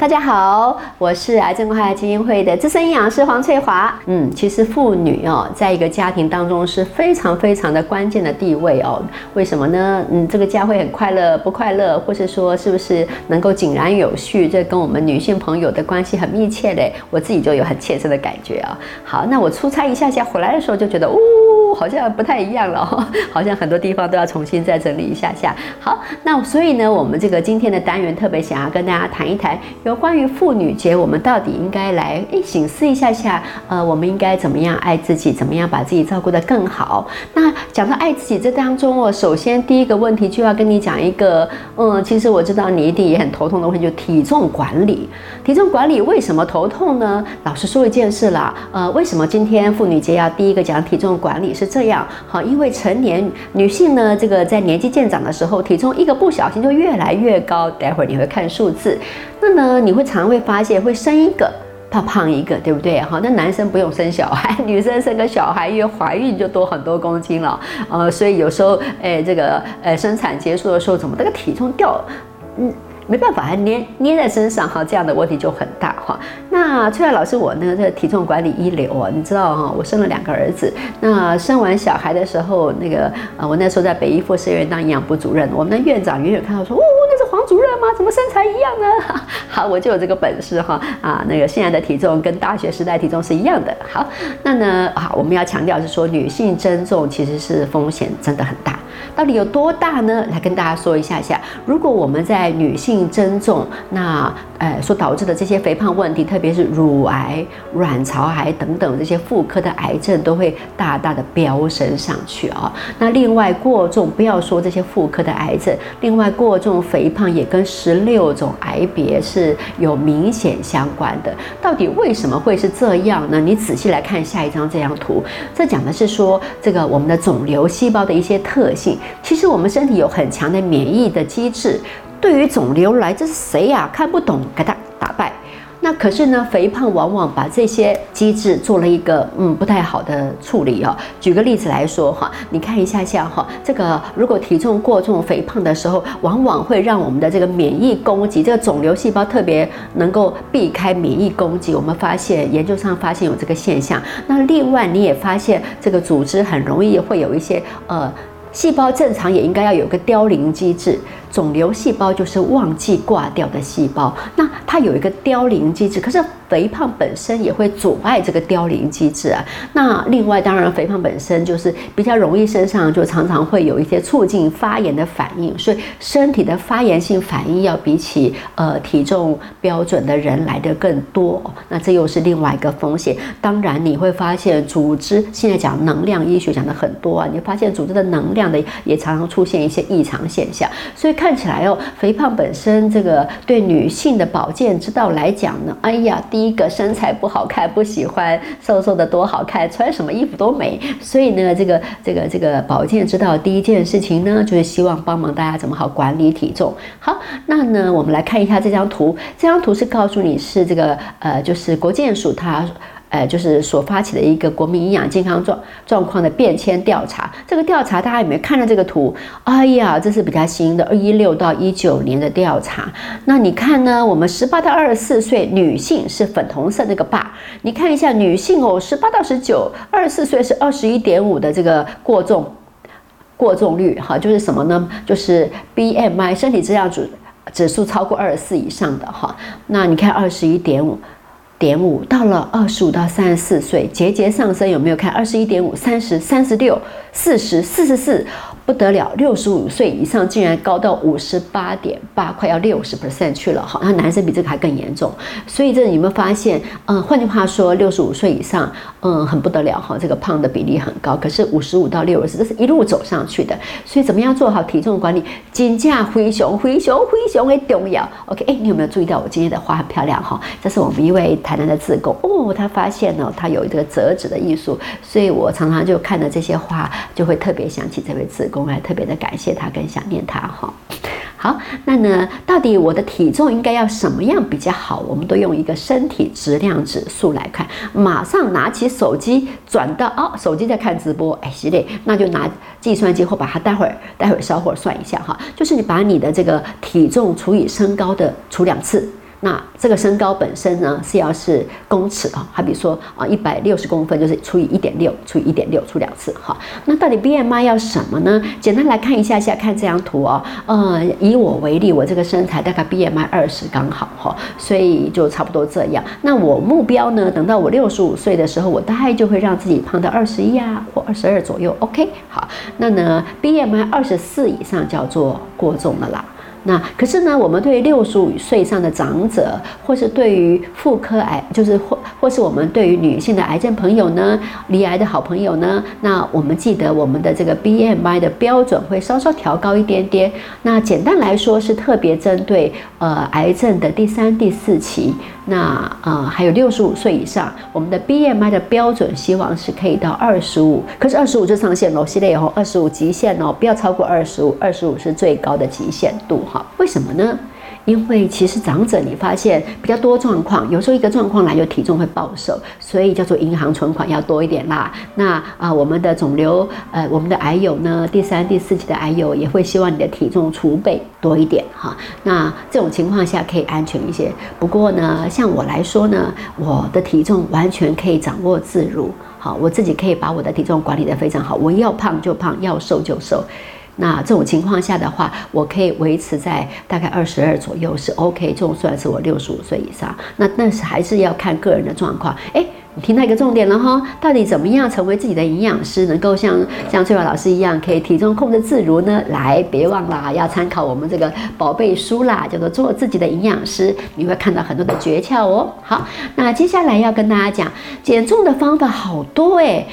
大家好，我是癌症关爱基金会的资深营养师黄翠华。嗯，其实妇女哦，在一个家庭当中是非常非常的关键的地位哦。为什么呢？嗯，这个家会很快乐不快乐，或是说是不是能够井然有序，这跟我们女性朋友的关系很密切嘞。我自己就有很切身的感觉啊。好，那我出差一下下回来的时候就觉得，哦，好像不太一样了，好像很多地方都要重新再整理一下下。好，那所以呢，我们这个今天的单元特别想要跟大家谈一谈。有关于妇女节，我们到底应该来诶醒思一下下，呃，我们应该怎么样爱自己，怎么样把自己照顾得更好？那讲到爱自己这当中哦，首先第一个问题就要跟你讲一个，嗯，其实我知道你一定也很头痛的问题，就体重管理。体重管理为什么头痛呢？老实说一件事啦，呃，为什么今天妇女节要第一个讲体重管理是这样？好，因为成年女性呢，这个在年纪渐长的时候，体重一个不小心就越来越高。待会儿你会看数字。那呢，你会常会发现会生一个怕胖一个，对不对？好，那男生不用生小孩，女生生个小孩，因为怀孕就多很多公斤了，呃，所以有时候，哎，这个，呃，生产结束的时候，怎么这个体重掉，嗯。没办法，还捏捏在身上哈，这样的问题就很大哈。那崔亚老师，我呢，这体重管理一流啊，你知道哈，我生了两个儿子。那生完小孩的时候，那个呃，我那时候在北医附四院当营养部主任，我们的院长远远看到说，哦，那是黄主任吗？怎么身材一样呢？好，我就有这个本事哈啊，那个现在的体重跟大学时代体重是一样的。好，那呢，好，我们要强调是说，女性增重其实是风险真的很大。到底有多大呢？来跟大家说一下下。如果我们在女性增重，那呃所导致的这些肥胖问题，特别是乳癌、卵巢癌等等这些妇科的癌症，都会大大的飙升上去啊。那另外过重，不要说这些妇科的癌症，另外过重肥胖也跟十六种癌别是有明显相关的。到底为什么会是这样呢？你仔细来看下一张这张图，这讲的是说这个我们的肿瘤细胞的一些特性。其实我们身体有很强的免疫的机制，对于肿瘤来，这是谁呀？看不懂，给他。可是呢，肥胖往往把这些机制做了一个嗯不太好的处理哦。举个例子来说哈，你看一下下哈，这个如果体重过重、肥胖的时候，往往会让我们的这个免疫攻击，这个肿瘤细胞特别能够避开免疫攻击。我们发现研究上发现有这个现象。那另外你也发现这个组织很容易会有一些呃。细胞正常也应该要有个凋零机制。肿瘤细胞就是忘记挂掉的细胞，那它有一个凋零机制，可是肥胖本身也会阻碍这个凋零机制啊。那另外，当然肥胖本身就是比较容易身上就常常会有一些促进发炎的反应，所以身体的发炎性反应要比起呃体重标准的人来的更多。那这又是另外一个风险。当然，你会发现组织现在讲能量医学讲的很多啊，你发现组织的能量的也常常出现一些异常现象，所以。看起来哦，肥胖本身这个对女性的保健之道来讲呢，哎呀，第一个身材不好看，不喜欢瘦瘦的多好看，穿什么衣服都美。所以呢，这个这个这个保健之道第一件事情呢，就是希望帮忙大家怎么好管理体重。好，那呢，我们来看一下这张图，这张图是告诉你是这个呃，就是国健署它。呃，就是所发起的一个国民营养健康状状况的变迁调查。这个调查大家有没有看到这个图？哎呀，这是比较新的，二一六到一九年的调查。那你看呢？我们十八到二十四岁女性是粉红色那个坝，你看一下女性哦，十八到十九，二十四岁是二十一点五的这个过重过重率，哈，就是什么呢？就是 BMI 身体质量指指数超过二十四以上的哈。那你看二十一点五。点五到了二十五到三十四岁，节节上升，有没有看？二十一点五、三十三十六、四十四十四。不得了，六十五岁以上竟然高到五十八点八，快要六十 percent 去了。好，那男生比这个还更严重。所以这你有没有发现？嗯，换句话说，六十五岁以上，嗯，很不得了哈，这个胖的比例很高。可是五十五到六十，这是一路走上去的。所以怎么样做好体重管理？金价灰熊，灰熊，灰熊很重要。OK，哎，你有没有注意到我今天的花很漂亮哈？这是我们一位台南的自工哦，他发现呢，他有这个折纸的艺术，所以我常常就看着这些花，就会特别想起这位自工。我还特别的感谢他，跟想念他哈。好，那呢，到底我的体重应该要什么样比较好？我们都用一个身体质量指数来看。马上拿起手机，转到哦，手机在看直播，哎，是嘞，那就拿计算机或把它待会儿待会儿稍会儿算一下哈。就是你把你的这个体重除以身高的除两次。那这个身高本身呢是要是公尺啊，好比如说啊一百六十公分就是除以一点六，除以一点六，除两次哈。那到底 BMI 要什么呢？简单来看一下下，看这张图哦。呃，以我为例，我这个身材大概 BMI 二十刚好哈，所以就差不多这样。那我目标呢，等到我六十五岁的时候，我大概就会让自己胖到二十一啊或二十二左右。OK，好，那呢 BMI 二十四以上叫做过重了啦。那可是呢，我们对于六十五岁以上的长者，或是对于妇科癌，就是或或是我们对于女性的癌症朋友呢，离癌的好朋友呢，那我们记得我们的这个 BMI 的标准会稍稍调高一点点。那简单来说是特别针对呃癌症的第三、第四期。那呃还有六十五岁以上，我们的 BMI 的标准希望是可以到二十五，可是二十五就上限喽，系列以后二十五极限哦，不要超过二十五，二十五是最高的极限度哈。为什么呢？因为其实长者你发现比较多状况，有时候一个状况来就体重会暴瘦，所以叫做银行存款要多一点啦。那啊，我们的肿瘤呃，我们的癌友呢，第三、第四期的癌友也会希望你的体重储备多一点哈。那这种情况下可以安全一些。不过呢，像我来说呢，我的体重完全可以掌握自如，好，我自己可以把我的体重管理得非常好，我要胖就胖，要瘦就瘦。那这种情况下的话，我可以维持在大概二十二左右是 OK，就算是我六十五岁以上。那但是还是要看个人的状况。哎，你听到一个重点了哈，到底怎么样成为自己的营养师，能够像像翠华老师一样，可以体重控制自如呢？来，别忘了要参考我们这个宝贝书啦，叫做做自己的营养师，你会看到很多的诀窍哦。好，那接下来要跟大家讲减重的方法好多哎。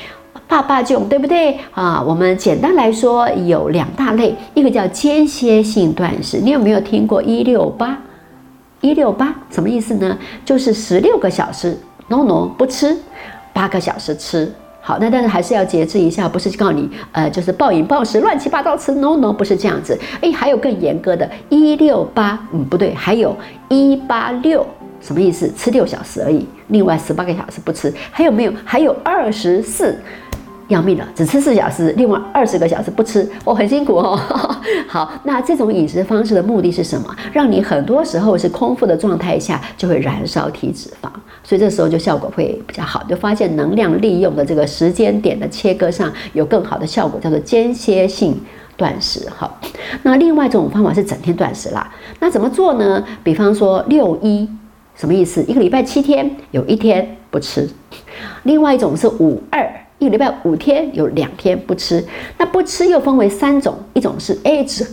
爸爸囧，对不对啊？我们简单来说有两大类，一个叫间歇性断食。你有没有听过一六八？一六八什么意思呢？就是十六个小时，no no 不吃，八个小时吃。好，那但是还是要节制一下，不是告诉你，呃，就是暴饮暴食、乱七八糟吃，no no 不是这样子。哎，还有更严格的，一六八，嗯，不对，还有一八六，什么意思？吃六小时而已，另外十八个小时不吃。还有没有？还有二十四。要命了，只吃四小时，另外二十个小时不吃，我很辛苦哦。好，那这种饮食方式的目的是什么？让你很多时候是空腹的状态下就会燃烧体脂肪，所以这时候就效果会比较好，就发现能量利用的这个时间点的切割上有更好的效果，叫做间歇性断食。好，那另外一种方法是整天断食啦。那怎么做呢？比方说六一，什么意思？一个礼拜七天，有一天不吃。另外一种是五二。一个礼拜五天有两天不吃，那不吃又分为三种，一种是 A 只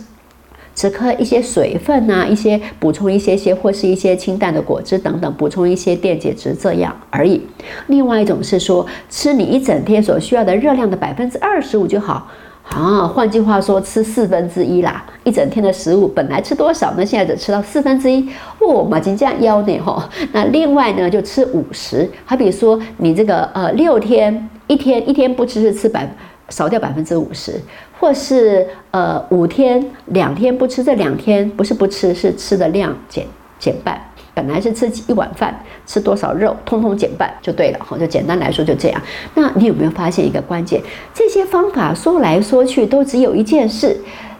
只喝一些水分呐，一些补充一些些或是一些清淡的果汁等等，补充一些电解质这样而已。另外一种是说吃你一整天所需要的热量的百分之二十五就好。啊，换句话说，吃四分之一啦，一整天的食物本来吃多少呢？现在只吃到四分之一，哦，马金这样腰呢哈。那另外呢，就吃五十，好比说你这个呃六天一天一天不吃是吃百少掉百分之五十，或是呃五天两天不吃，这两天不是不吃，是吃的量减减半。本来是吃一碗饭，吃多少肉，通通减半就对了哈。就简单来说就这样。那你有没有发现一个关键？这些方法说来说去都只有一件事，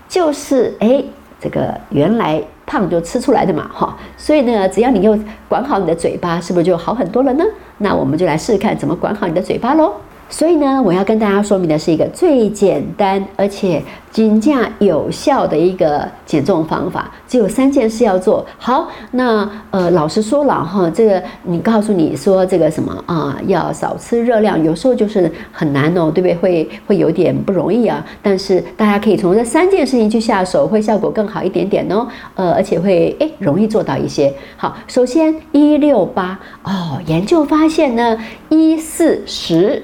就是哎，这个原来胖就吃出来的嘛哈。所以呢，只要你又管好你的嘴巴，是不是就好很多了呢？那我们就来试试看怎么管好你的嘴巴喽。所以呢，我要跟大家说明的是一个最简单而且均价有效的一个减重方法，只有三件事要做好。那呃，老实说了哈，这个你告诉你说这个什么啊，要少吃热量，有时候就是很难哦，对不对？会会有点不容易啊。但是大家可以从这三件事情去下手，会效果更好一点点哦。呃，而且会诶容易做到一些。好，首先一六八哦，研究发现呢，一四十。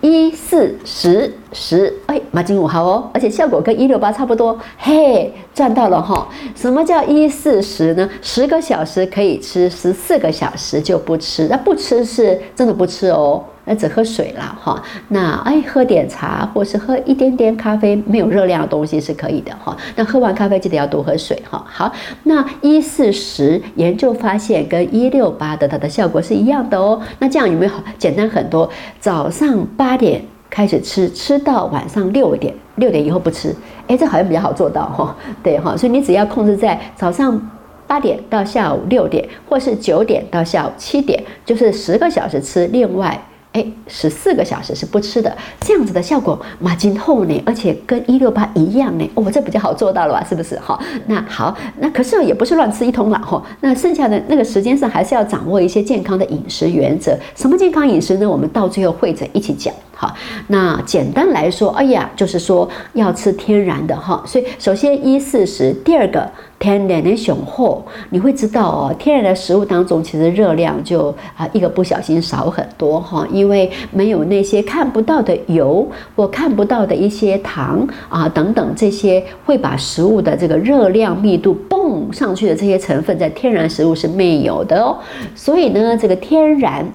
一四十十，哎，马金五好哦，而且效果跟一六八差不多，嘿，赚到了哈！什么叫一四十呢？十个小时可以吃，十四个小时就不吃，那不吃是真的不吃哦。那只喝水了哈，那哎喝点茶或是喝一点点咖啡，没有热量的东西是可以的哈。那喝完咖啡记得要多喝水哈。好，那一四十研究发现跟一六八的它的效果是一样的哦。那这样有没有好简单很多？早上八点开始吃，吃到晚上六点，六点以后不吃。哎，这好像比较好做到哈。对哈，所以你只要控制在早上。八点到下午六点，或是九点到下午七点，就是十个小时吃，另外。哎，十四个小时是不吃的，这样子的效果马今后呢，而且跟一六八一样呢，哦，这比较好做到了吧？是不是？哈，那好，那可是也不是乱吃一通了哈。那剩下的那个时间上，还是要掌握一些健康的饮食原则。什么健康饮食呢？我们到最后会者一起讲。好，那简单来说，哎呀，就是说要吃天然的哈。所以首先一四十，第二个天然的雄厚，你会知道哦，天然的食物当中其实热量就啊一个不小心少很多哈，因为没有那些看不到的油或看不到的一些糖啊等等这些会把食物的这个热量密度蹦上去的这些成分，在天然食物是没有的哦。所以呢，这个天然。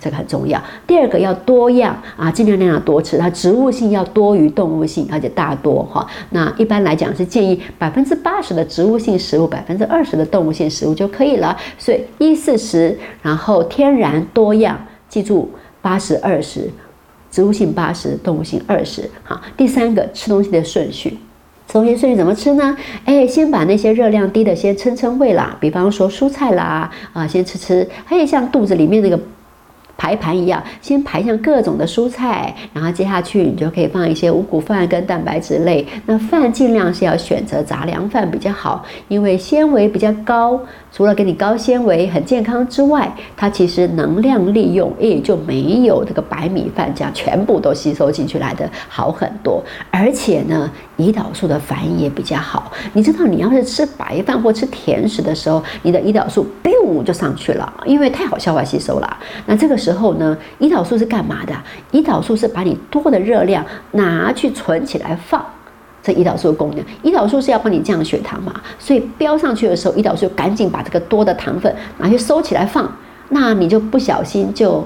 这个很重要。第二个要多样啊，尽量量多吃。它植物性要多于动物性，而且大多哈。那一般来讲是建议百分之八十的植物性食物，百分之二十的动物性食物就可以了。所以一四十，然后天然多样，记住八十二十，植物性八十，动物性二十。好，第三个吃东西的顺序，吃东西顺序怎么吃呢？哎，先把那些热量低的先撑撑胃啦，比方说蔬菜啦，啊，先吃吃。还有像肚子里面那个。排盘一样，先排上各种的蔬菜，然后接下去你就可以放一些五谷饭跟蛋白质类。那饭尽量是要选择杂粮饭比较好，因为纤维比较高。除了给你高纤维、很健康之外，它其实能量利用也就没有这个白米饭这样全部都吸收进去来的好很多。而且呢，胰岛素的反应也比较好。你知道，你要是吃白饭或吃甜食的时候，你的胰岛素 biu 就上去了，因为太好消化吸收了。那这个时候之后呢，胰岛素是干嘛的？胰岛素是把你多的热量拿去存起来放。这胰岛素的功能，胰岛素是要帮你降血糖嘛，所以飙上去的时候，胰岛素赶紧把这个多的糖分拿去收起来放，那你就不小心就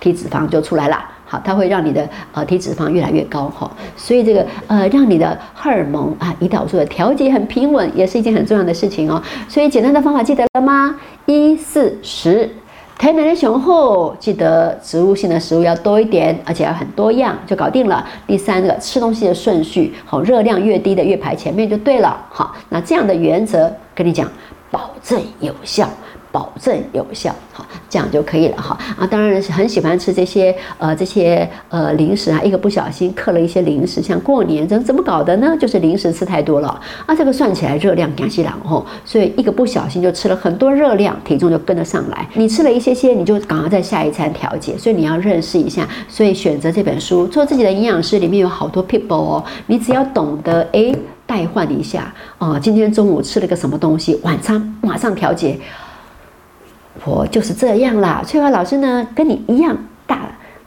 体脂肪就出来了。好，它会让你的呃体脂肪越来越高哈，所以这个呃让你的荷尔蒙啊胰岛素的调节很平稳，也是一件很重要的事情哦。所以简单的方法记得了吗？一四十。台南的雄厚，记得植物性的食物要多一点，而且要很多样，就搞定了。第三个，吃东西的顺序，好，热量越低的越排前面就对了。好，那这样的原则跟你讲，保证有效。保证有效，好，这样就可以了哈啊！当然是很喜欢吃这些呃这些呃零食啊，一个不小心嗑了一些零食，像过年怎怎么搞的呢？就是零食吃太多了啊！这个算起来热量干西郎哦，所以一个不小心就吃了很多热量，体重就跟得上来。你吃了一些些，你就赶快在下一餐调节。所以你要认识一下，所以选择这本书做自己的营养师，里面有好多 people 哦，你只要懂得哎代换一下哦，今天中午吃了个什么东西，晚餐马上调节。我就是这样啦，翠花老师呢，跟你一样大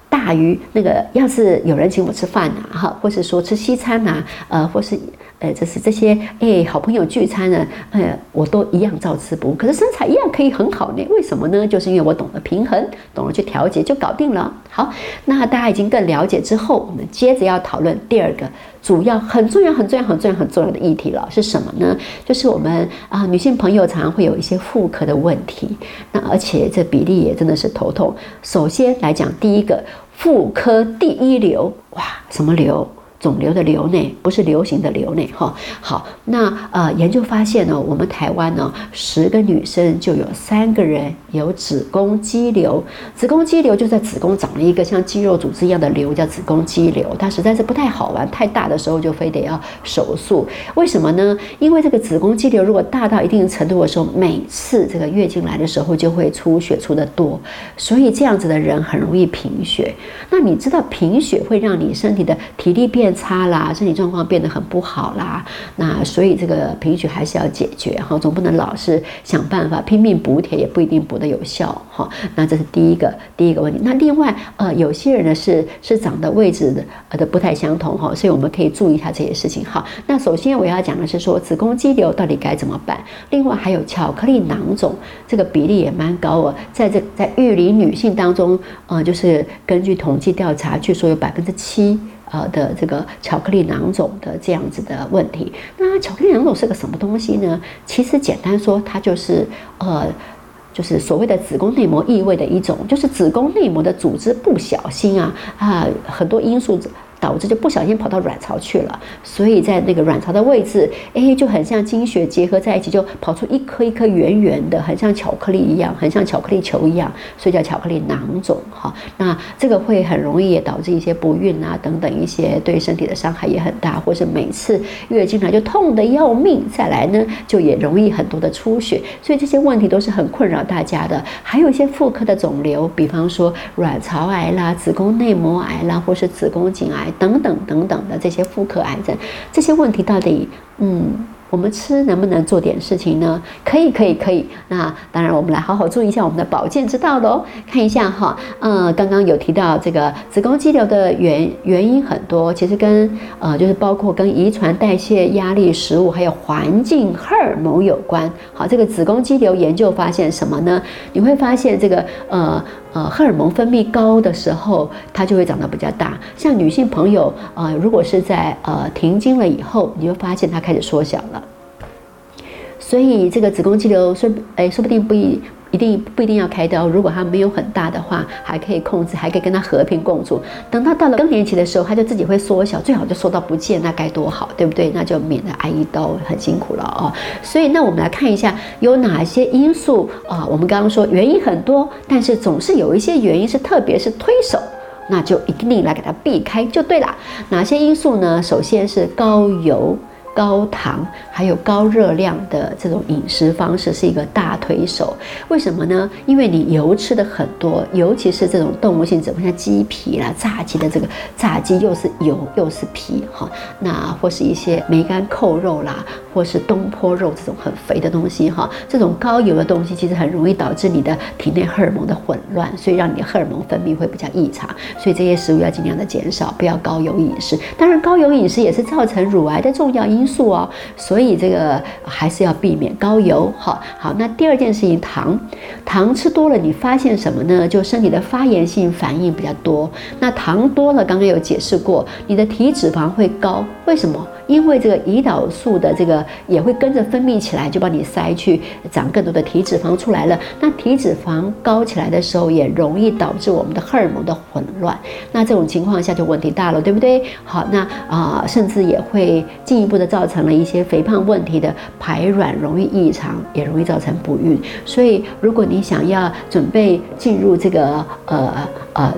大于那个，要是有人请我吃饭呐，哈，或是说吃西餐呐，呃，或是。呃，就是这些哎，好朋友聚餐呢，呃，我都一样照吃不误，可是身材一样可以很好呢。为什么呢？就是因为我懂得平衡，懂得去调节，就搞定了。好，那大家已经更了解之后，我们接着要讨论第二个主要很重要、很重要、很重要、很重要的议题了，是什么呢？就是我们啊，女性朋友常常会有一些妇科的问题，那而且这比例也真的是头痛。首先来讲，第一个妇科第一流，哇，什么流？肿瘤的瘤内不是流行的瘤内哈，好，那呃研究发现呢，我们台湾呢十个女生就有三个人有子宫肌瘤，子宫肌瘤就在子宫长了一个像肌肉组织一样的瘤，叫子宫肌瘤，它实在是不太好玩，太大的时候就非得要手术。为什么呢？因为这个子宫肌瘤如果大到一定程度的时候，每次这个月经来的时候就会出血出的多，所以这样子的人很容易贫血。那你知道贫血会让你身体的体力变？差啦，身体状况变得很不好啦，那所以这个贫血还是要解决哈，总不能老是想办法拼命补铁，也不一定补得有效哈。那这是第一个第一个问题。那另外呃，有些人呢是是长的位置的呃的不太相同哈，所以我们可以注意一下这些事情哈。那首先我要讲的是说子宫肌瘤到底该怎么办？另外还有巧克力囊肿，这个比例也蛮高哦，在这在育龄女性当中，呃，就是根据统计调查，据说有百分之七。呃的这个巧克力囊肿的这样子的问题，那巧克力囊肿是个什么东西呢？其实简单说，它就是呃，就是所谓的子宫内膜异位的一种，就是子宫内膜的组织不小心啊啊，很多因素。导致就不小心跑到卵巢去了，所以在那个卵巢的位置，哎，就很像精血结合在一起，就跑出一颗一颗圆圆的，很像巧克力一样，很像巧克力球一样，所以叫巧克力囊肿哈。那这个会很容易也导致一些不孕啊等等一些对身体的伤害也很大，或是每次月经来就痛得要命，再来呢就也容易很多的出血，所以这些问题都是很困扰大家的。还有一些妇科的肿瘤，比方说卵巢癌啦、子宫内膜癌啦，或是子宫颈癌。等等等等的这些妇科癌症，这些问题到底，嗯。我们吃能不能做点事情呢？可以，可以，可以。那当然，我们来好好注意一下我们的保健之道喽。看一下哈，嗯，刚刚有提到这个子宫肌瘤的原原因很多，其实跟呃就是包括跟遗传、代谢、压力、食物还有环境荷尔蒙有关。好，这个子宫肌瘤研究发现什么呢？你会发现这个呃呃荷尔蒙分泌高的时候，它就会长得比较大。像女性朋友呃，如果是在呃停经了以后，你就发现它开始缩小了。所以这个子宫肌瘤说，哎，说不定不一一定不一定要开刀。如果它没有很大的话，还可以控制，还可以跟它和平共处。等它到了更年期的时候，它就自己会缩小，最好就缩到不见，那该多好，对不对？那就免得挨一刀，很辛苦了哦。所以，那我们来看一下有哪些因素啊？我们刚刚说原因很多，但是总是有一些原因是特别是推手，那就一定来给它避开就对了。哪些因素呢？首先是高油。高糖还有高热量的这种饮食方式是一个大推手，为什么呢？因为你油吃的很多，尤其是这种动物性，怎么像鸡皮啦、炸鸡的这个炸鸡又是油又是皮哈，那或是一些梅干扣肉啦，或是东坡肉这种很肥的东西哈，这种高油的东西其实很容易导致你的体内荷尔蒙的混乱，所以让你的荷尔蒙分泌会比较异常，所以这些食物要尽量的减少，不要高油饮食。当然，高油饮食也是造成乳癌的重要因。素哦，所以这个还是要避免高油。好好，那第二件事情，糖，糖吃多了，你发现什么呢？就身体的发炎性反应比较多。那糖多了，刚刚有解释过，你的体脂肪会高。为什么？因为这个胰岛素的这个也会跟着分泌起来，就帮你塞去长更多的体脂肪出来了。那体脂肪高起来的时候，也容易导致我们的荷尔蒙的混乱。那这种情况下就问题大了，对不对？好，那啊，甚至也会进一步的造成了一些肥胖问题的排卵容易异常，也容易造成不孕。所以，如果你想要准备进入这个呃呃。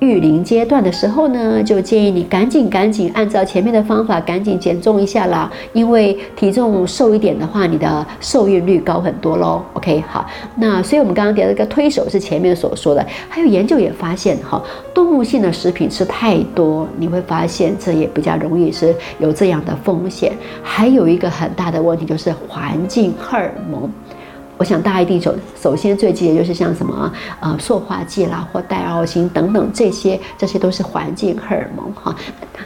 育龄阶段的时候呢，就建议你赶紧赶紧按照前面的方法赶紧减重一下啦，因为体重瘦一点的话，你的受孕率高很多喽。OK，好，那所以我们刚刚提到一个推手是前面所说的，还有研究也发现哈，动物性的食品吃太多，你会发现这也比较容易是有这样的风险。还有一个很大的问题就是环境荷尔蒙。我想大家一定首首先最记得就是像什么呃塑化剂啦或代奥辛等等这些，这些都是环境荷尔蒙哈。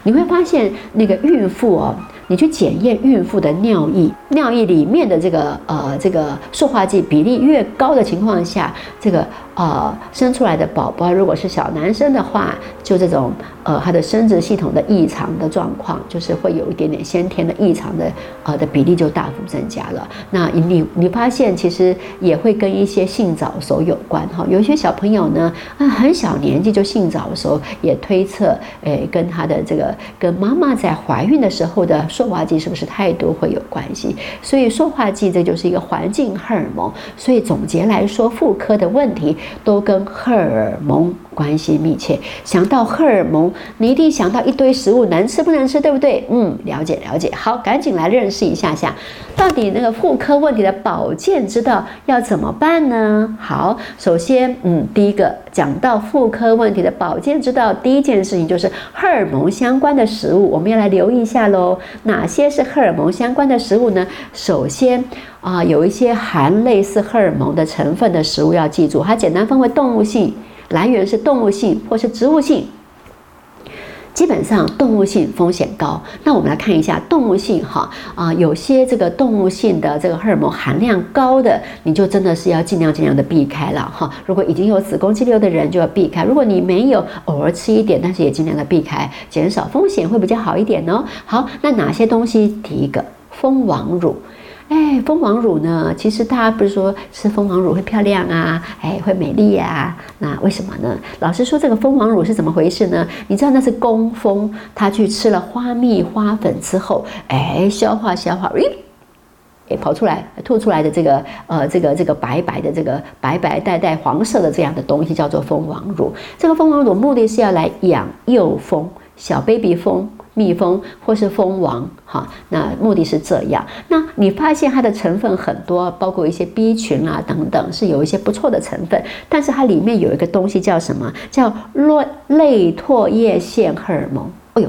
你会发现那个孕妇哦。你去检验孕妇的尿液，尿液里面的这个呃这个塑化剂比例越高的情况下，这个呃生出来的宝宝如果是小男生的话，就这种呃他的生殖系统的异常的状况，就是会有一点点先天的异常的呃的比例就大幅增加了。那你你发现其实也会跟一些性早熟有关哈，有一些小朋友呢啊很小年纪就性早熟，也推测诶跟他的这个跟妈妈在怀孕的时候的。塑化剂是不是太多会有关系？所以塑化剂这就是一个环境荷尔蒙。所以总结来说，妇科的问题都跟荷尔蒙。关系密切，想到荷尔蒙，你一定想到一堆食物难吃不能吃，对不对？嗯，了解了解。好，赶紧来认识一下下，到底那个妇科问题的保健之道要怎么办呢？好，首先，嗯，第一个讲到妇科问题的保健之道，第一件事情就是荷尔蒙相关的食物，我们要来留意一下喽。哪些是荷尔蒙相关的食物呢？首先啊，有一些含类似荷尔蒙的成分的食物要记住，它简单分为动物性。来源是动物性或是植物性，基本上动物性风险高。那我们来看一下动物性哈啊，有些这个动物性的这个荷尔蒙含量高的，你就真的是要尽量尽量的避开了哈。如果已经有子宫肌瘤的人就要避开，如果你没有，偶尔吃一点，但是也尽量的避开，减少风险会比较好一点哦。好，那哪些东西？第一个蜂王乳。哎，蜂王乳呢？其实大家不是说吃蜂王乳会漂亮啊，哎，会美丽呀？那为什么呢？老师说这个蜂王乳是怎么回事呢？你知道那是工蜂，它去吃了花蜜、花粉之后，哎，消化消化，诶。诶，跑出来吐出来的这个呃，这个这个白白的这个白白带带黄色的这样的东西叫做蜂王乳。这个蜂王乳目的是要来养幼蜂、小 baby 蜂。蜜蜂或是蜂王，哈，那目的是这样。那你发现它的成分很多，包括一些 B 群啊等等，是有一些不错的成分。但是它里面有一个东西叫什么？叫类类唾液腺荷尔蒙。哎呦！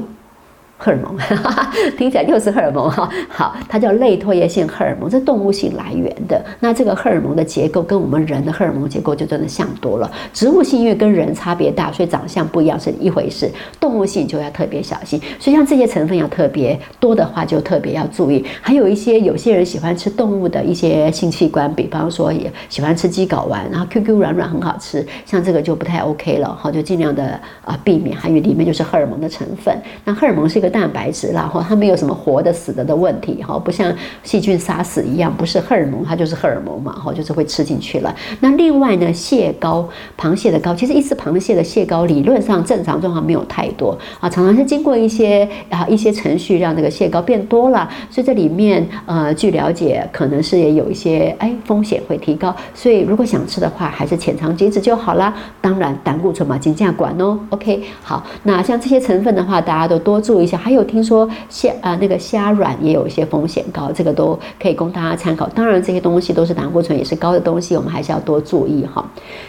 荷尔蒙，听起来又是荷尔蒙哈。好，它叫类唾液腺荷尔蒙，这动物性来源的。那这个荷尔蒙的结构跟我们人的荷尔蒙结构就真的像多了。植物性因为跟人差别大，所以长相不一样是一回事。动物性就要特别小心。所以像这些成分要特别多的话，就特别要注意。还有一些有些人喜欢吃动物的一些性器官，比方说也喜欢吃鸡睾丸，然后 QQ 软软很好吃，像这个就不太 OK 了哈，就尽量的啊避免。还有里面就是荷尔蒙的成分。那荷尔蒙是一个。蛋白质，然后它没有什么活的、死的的问题，哈，不像细菌杀死一样，不是荷尔蒙，它就是荷尔蒙嘛，哈，就是会吃进去了。那另外呢，蟹膏，螃蟹的膏，其实一只螃蟹的蟹膏理论上正常状况没有太多啊，常常是经过一些啊一些程序让这个蟹膏变多了，所以这里面呃，据了解，可能是也有一些哎风险会提高，所以如果想吃的话，还是浅尝即止就好啦。当然胆固醇嘛，尽量管哦。OK，好，那像这些成分的话，大家都多注意一下。还有听说虾啊，那个虾软也有一些风险高，这个都可以供大家参考。当然，这些东西都是胆固醇也是高的东西，我们还是要多注意哈。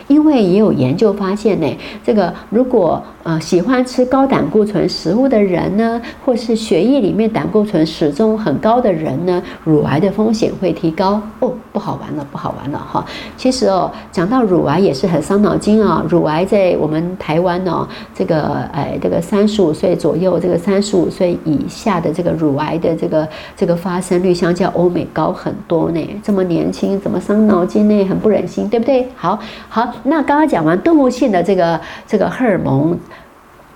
因为也有研究发现呢，这个如果呃喜欢吃高胆固醇食物的人呢，或是血液里面胆固醇始终很高的人呢，乳癌的风险会提高哦。不好玩了，不好玩了哈。其实哦，讲到乳癌也是很伤脑筋啊。乳癌在我们台湾哦，这个哎，这个三十五岁左右，这个三十五五岁以下的这个乳癌的这个这个发生率，相较欧美高很多呢。这么年轻，怎么伤脑筋呢？很不忍心，对不对？好好，那刚刚讲完动物性的这个这个荷尔蒙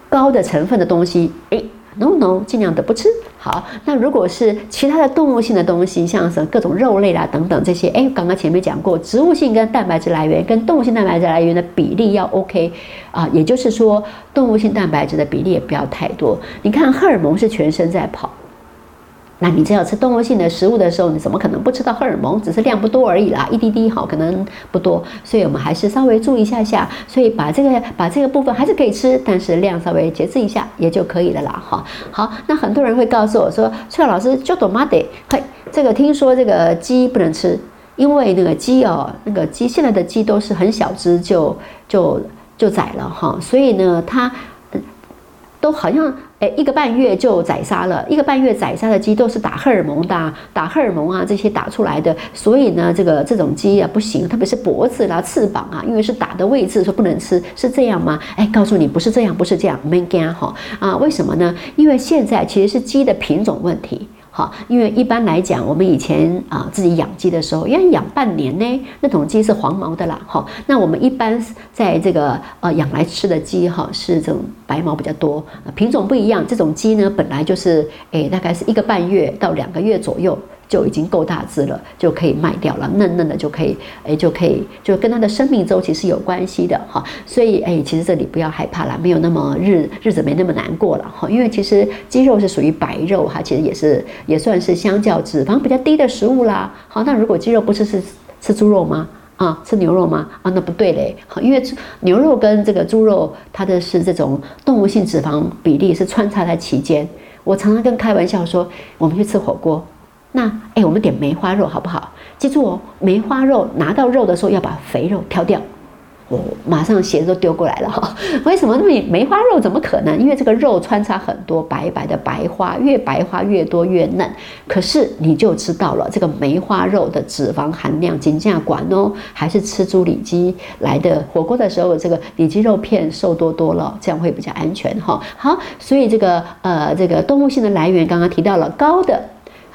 高的成分的东西，哎。No no，尽量的不吃。好，那如果是其他的动物性的东西，像什么各种肉类啦等等这些，哎，刚刚前面讲过，植物性跟蛋白质来源跟动物性蛋白质来源的比例要 OK 啊，也就是说，动物性蛋白质的比例也不要太多。你看，荷尔蒙是全身在跑。那你只要吃动物性的食物的时候，你怎么可能不吃到荷尔蒙？只是量不多而已啦，一滴滴哈，可能不多，所以我们还是稍微注意一下下。所以把这个把这个部分还是可以吃，但是量稍微节制一下也就可以了啦。哈，好，那很多人会告诉我说，崔老师就懂吗？得，嘿，这个听说这个鸡不能吃，因为那个鸡哦，那个鸡现在的鸡都是很小只就就就宰了哈，所以呢，它都好像。哎，一个半月就宰杀了，一个半月宰杀的鸡都是打荷尔蒙的，打荷尔蒙啊，这些打出来的，所以呢，这个这种鸡啊不行，特别是脖子啦、翅膀啊，因为是打的位置，说不能吃，是这样吗？哎，告诉你不是这样，不是这样，没干哈啊？为什么呢？因为现在其实是鸡的品种问题。好，因为一般来讲，我们以前啊自己养鸡的时候，要养半年呢，那种鸡是黄毛的啦。哈，那我们一般在这个呃养来吃的鸡哈，是这种白毛比较多，品种不一样。这种鸡呢，本来就是诶，大概是一个半月到两个月左右。就已经够大只了，就可以卖掉了，嫩嫩的就可以，哎，就可以，就跟它的生命周期是有关系的哈。所以，哎，其实这里不要害怕了，没有那么日日子没那么难过了哈。因为其实鸡肉是属于白肉哈，其实也是也算是相较脂肪比较低的食物啦。好，那如果鸡肉不吃是吃猪肉吗？啊，吃牛肉吗？啊，那不对嘞。好，因为牛肉跟这个猪肉，它的是这种动物性脂肪比例是穿插在其间。我常常跟开玩笑说，我们去吃火锅。那哎，我们点梅花肉好不好？记住哦，梅花肉拿到肉的时候要把肥肉挑掉。我马上鞋子都丢过来了哈。为什么那么梅花肉怎么可能？因为这个肉穿插很多白白的白花，越白花越多越嫩。可是你就知道了，这个梅花肉的脂肪含量金价管哦，还是吃猪里脊来的火锅的时候，这个里脊肉片瘦多多了，这样会比较安全哈。好，所以这个呃这个动物性的来源刚刚提到了高的。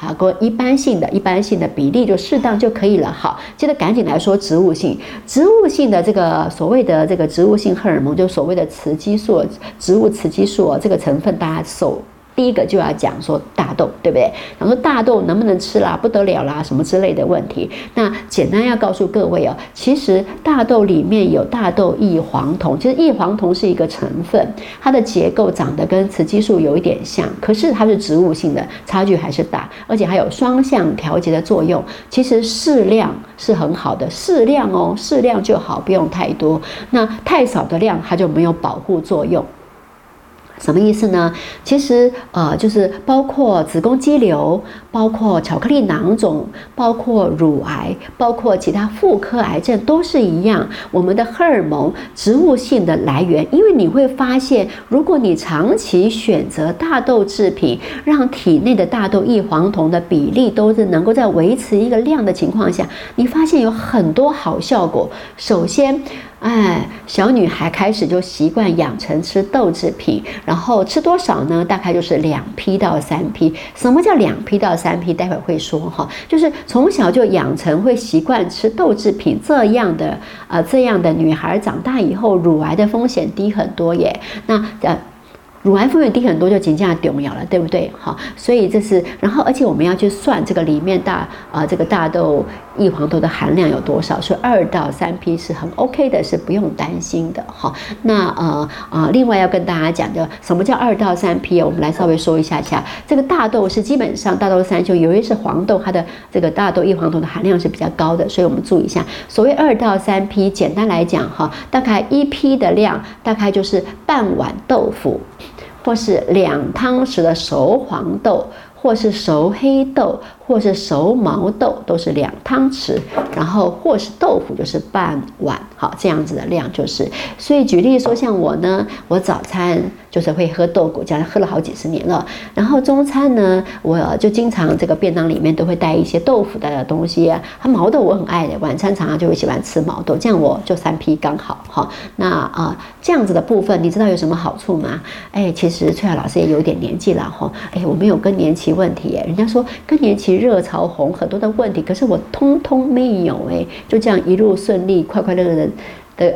好，跟一般性的一般性的比例就适当就可以了。好，接着赶紧来说植物性，植物性的这个所谓的这个植物性荷尔蒙，就所谓的雌激素，植物雌激素这个成分大家首第一个就要讲说大豆，对不对？然后大豆能不能吃啦？不得了啦，什么之类的问题。那简单要告诉各位哦，其实大豆里面有大豆异黄酮，其实异黄酮是一个成分，它的结构长得跟雌激素有一点像，可是它是植物性的，差距还是大，而且还有双向调节的作用。其实适量是很好的，适量哦，适量就好，不用太多。那太少的量，它就没有保护作用。什么意思呢？其实呃，就是包括子宫肌瘤，包括巧克力囊肿，包括乳癌，包括其他妇科癌症都是一样。我们的荷尔蒙植物性的来源，因为你会发现，如果你长期选择大豆制品，让体内的大豆异黄酮的比例都是能够在维持一个量的情况下，你发现有很多好效果。首先。哎，小女孩开始就习惯养成吃豆制品，然后吃多少呢？大概就是两批到三批。什么叫两批到三批？待会儿会说哈，就是从小就养成会习惯吃豆制品这样的呃这样的女孩，长大以后乳癌的风险低很多耶。那呃。乳癌风险低很多，就紧张丢苗了，对不对？好，所以这是，然后而且我们要去算这个里面大啊这个大豆异黄酮的含量有多少，所以二到三批是很 OK 的，是不用担心的。好，那呃啊，另外要跟大家讲的，什么叫二到三批？我们来稍微说一下下，这个大豆是基本上大豆三就由于是黄豆，它的这个大豆异黄酮的含量是比较高的，所以我们注意一下，所谓二到三批，简单来讲哈，大概一批的量大概就是半碗豆腐。或是两汤匙的熟黄豆，或是熟黑豆。或是熟毛豆都是两汤匙，然后或是豆腐就是半碗，好这样子的量就是。所以举例说，像我呢，我早餐就是会喝豆果浆，喝了好几十年了。然后中餐呢，我就经常这个便当里面都会带一些豆腐的东西。它毛豆我很爱的，晚餐常常就会喜欢吃毛豆，这样我就三批刚好哈。那啊这样子的部分，你知道有什么好处吗？哎，其实翠雅老师也有点年纪了哈。哎，我没有更年期问题，人家说更年期。热潮红很多的问题，可是我通通没有哎，就这样一路顺利，快快乐乐的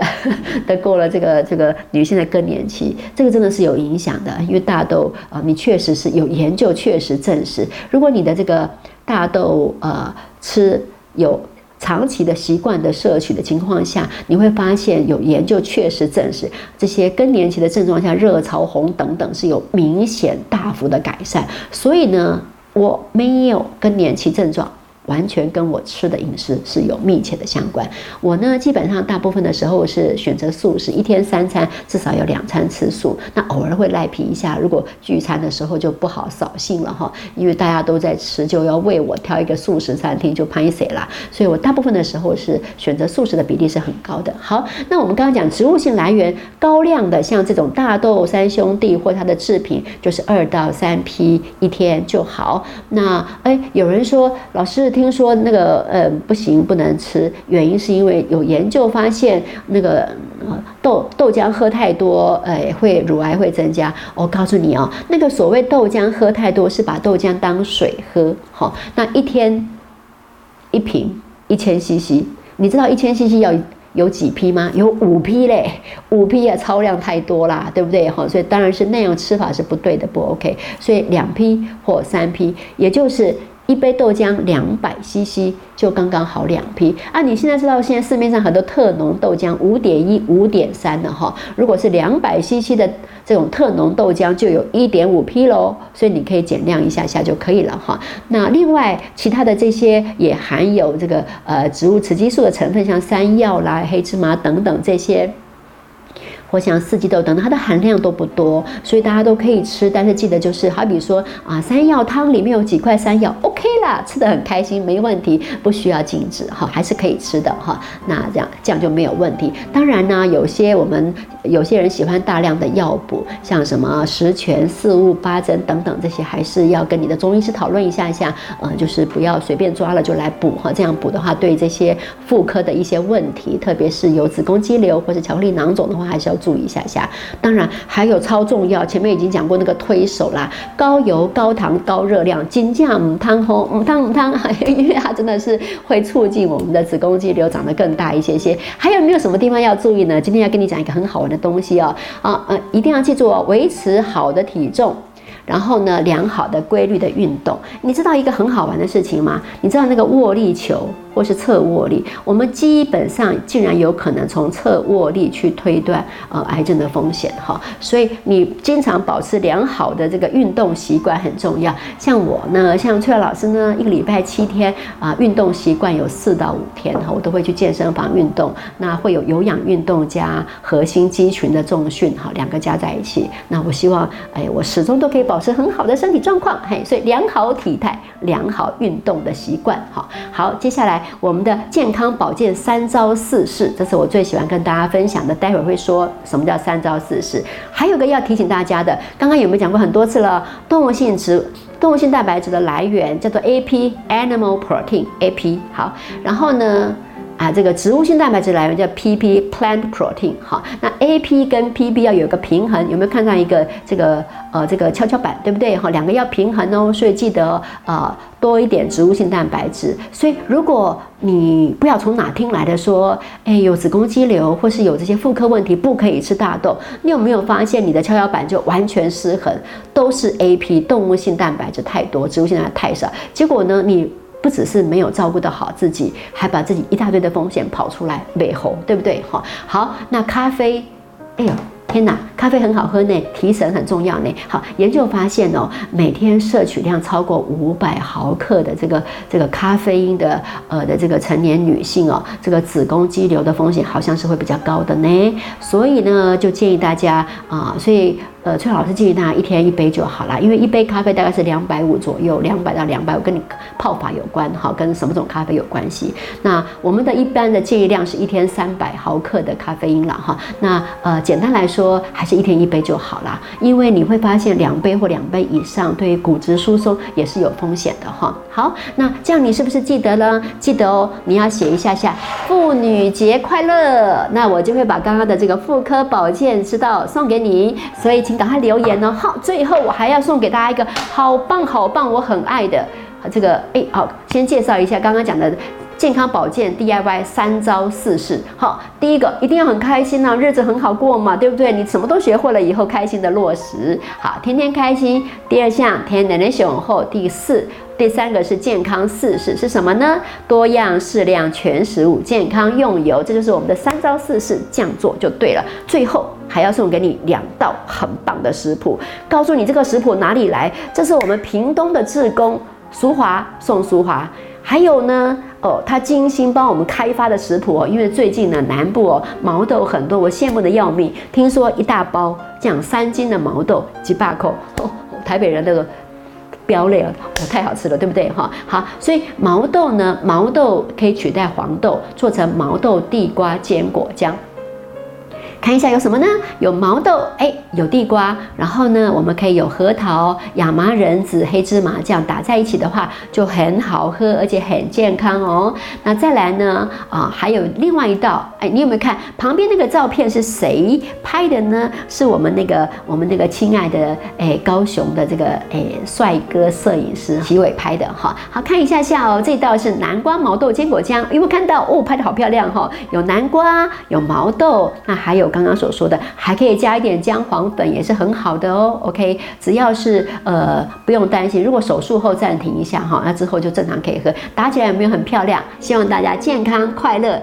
的 过了这个这个女性的更年期，这个真的是有影响的，因为大豆啊，你确实是有研究确实证实，如果你的这个大豆呃吃有长期的习惯的摄取的情况下，你会发现有研究确实证实这些更年期的症状，像热潮红等等是有明显大幅的改善，所以呢。我没有更年期症状。完全跟我吃的饮食是有密切的相关。我呢，基本上大部分的时候是选择素食，一天三餐至少有两餐吃素。那偶尔会赖皮一下，如果聚餐的时候就不好扫兴了哈，因为大家都在吃，就要为我挑一个素食餐厅就拍谁啦。所以我大部分的时候是选择素食的比例是很高的。好，那我们刚刚讲植物性来源高量的，像这种大豆三兄弟或它的制品，就是二到三批一天就好。那哎，有人说老师。听说那个呃不行，不能吃，原因是因为有研究发现那个豆豆浆喝太多，呃会乳癌会增加。我告诉你哦，那个所谓豆浆喝太多是把豆浆当水喝，好，那一天一瓶一千 CC，你知道一千 CC 要有几批吗？有五批嘞，五批啊，超量太多啦，对不对？好，所以当然是那样吃法是不对的，不 OK。所以两批或三批，也就是。一杯豆浆两百 CC 就刚刚好两批啊！你现在知道现在市面上很多特浓豆浆五点一、五点三的哈，如果是两百 CC 的这种特浓豆浆就有一点五批喽，所以你可以减量一下下就可以了哈。那另外其他的这些也含有这个呃植物雌激素的成分，像山药啦、黑芝麻等等这些。或像四季豆等等，它的含量都不多，所以大家都可以吃。但是记得就是，好比说啊，山药汤里面有几块山药，OK 啦，吃的很开心，没问题，不需要禁止哈，还是可以吃的哈。那这样这样就没有问题。当然呢，有些我们有些人喜欢大量的药补，像什么十全四物八珍等等这些，还是要跟你的中医师讨论一下一下，呃，就是不要随便抓了就来补哈。这样补的话，对这些妇科的一些问题，特别是有子宫肌瘤或者巧克力囊肿的话，还是要。注意一下下，当然还有超重要，前面已经讲过那个推手啦，高油、高糖、高热量，金酱母汤红母汤母汤，因为它真的是会促进我们的子宫肌瘤长得更大一些些。还有没有什么地方要注意呢？今天要跟你讲一个很好玩的东西哦，啊呃，一定要记住哦，维持好的体重。然后呢，良好的规律的运动。你知道一个很好玩的事情吗？你知道那个握力球？或是侧握力，我们基本上竟然有可能从侧握力去推断呃癌症的风险哈，所以你经常保持良好的这个运动习惯很重要。像我呢，像翠儿老师呢，一个礼拜七天啊，运动习惯有四到五天哈，我都会去健身房运动。那会有有氧运动加核心肌群的重训哈，两个加在一起。那我希望哎，我始终都可以保保持很好的身体状况嘿，所以良好体态、良好运动的习惯好。好，接下来。我们的健康保健三招四式，这是我最喜欢跟大家分享的。待会儿会说什么叫三招四式。还有个要提醒大家的，刚刚有没有讲过很多次了？动物性植动物性蛋白质的来源叫做 AP（Animal Protein），AP。好，然后呢？啊，这个植物性蛋白质来源叫 PP（Plant Protein）。好，那 AP 跟 PP 要有一个平衡，有没有看上一个这个呃这个跷跷板，对不对？哈，两个要平衡哦，所以记得啊多一点植物性蛋白质。所以如果你不要从哪听来的说，哎，有子宫肌瘤或是有这些妇科问题，不可以吃大豆。你有没有发现你的跷跷板就完全失衡，都是 AP 动物性蛋白质太多，植物性蛋白太少。结果呢，你。不只是没有照顾得好自己，还把自己一大堆的风险跑出来美猴，对不对？哈，好，那咖啡，哎呦。天哪，咖啡很好喝呢，提神很重要呢。好，研究发现哦，每天摄取量超过五百毫克的这个这个咖啡因的呃的这个成年女性哦，这个子宫肌瘤的风险好像是会比较高的呢。所以呢，就建议大家啊，所以呃，崔老师建议大家一天一杯就好啦，因为一杯咖啡大概是两百五左右，两百到两百五跟你泡法有关，哈，跟什么种咖啡有关系。那我们的一般的建议量是一天三百毫克的咖啡因了哈。那呃，简单来说。说还是一天一杯就好啦，因为你会发现两杯或两杯以上对于骨质疏松也是有风险的哈。好，那这样你是不是记得了？记得哦，你要写一下下妇女节快乐，那我就会把刚刚的这个妇科保健之道送给你，所以请赶快留言哦。好，最后我还要送给大家一个好棒好棒，我很爱的这个哎，好，先介绍一下刚刚讲的。健康保健 DIY 三招四式，好，第一个一定要很开心呐，日子很好过嘛，对不对？你什么都学会了以后，开心的落实，好，天天开心。第二项，天奶奶雄厚。第四，第三个是健康四式是什么呢？多样适量全食物，健康用油，这就是我们的三招四式，这样做就对了。最后还要送给你两道很棒的食谱，告诉你这个食谱哪里来，这是我们屏东的志工淑华宋淑华。还有呢，哦，他精心帮我们开发的食谱哦，因为最近呢南部哦毛豆很多，我羡慕的要命。听说一大包这样三斤的毛豆几百口，哦台北人那个标类哦，太好吃了，对不对哈？好，所以毛豆呢，毛豆可以取代黄豆，做成毛豆地瓜坚果浆。看一下有什么呢？有毛豆，哎，有地瓜，然后呢，我们可以有核桃、亚麻仁子、黑芝麻酱打在一起的话，就很好喝，而且很健康哦。那再来呢？啊，还有另外一道，哎，你有没有看旁边那个照片是谁拍的呢？是我们那个我们那个亲爱的哎高雄的这个哎帅哥摄影师齐伟拍的哈。好看一下下哦，这道是南瓜毛豆坚果酱，有没有看到哦？拍的好漂亮哈，有南瓜，有毛豆，那还有。刚刚所说的，还可以加一点姜黄粉，也是很好的哦。OK，只要是呃不用担心，如果手术后暂停一下哈，那之后就正常可以喝。打起来有没有很漂亮？希望大家健康快乐。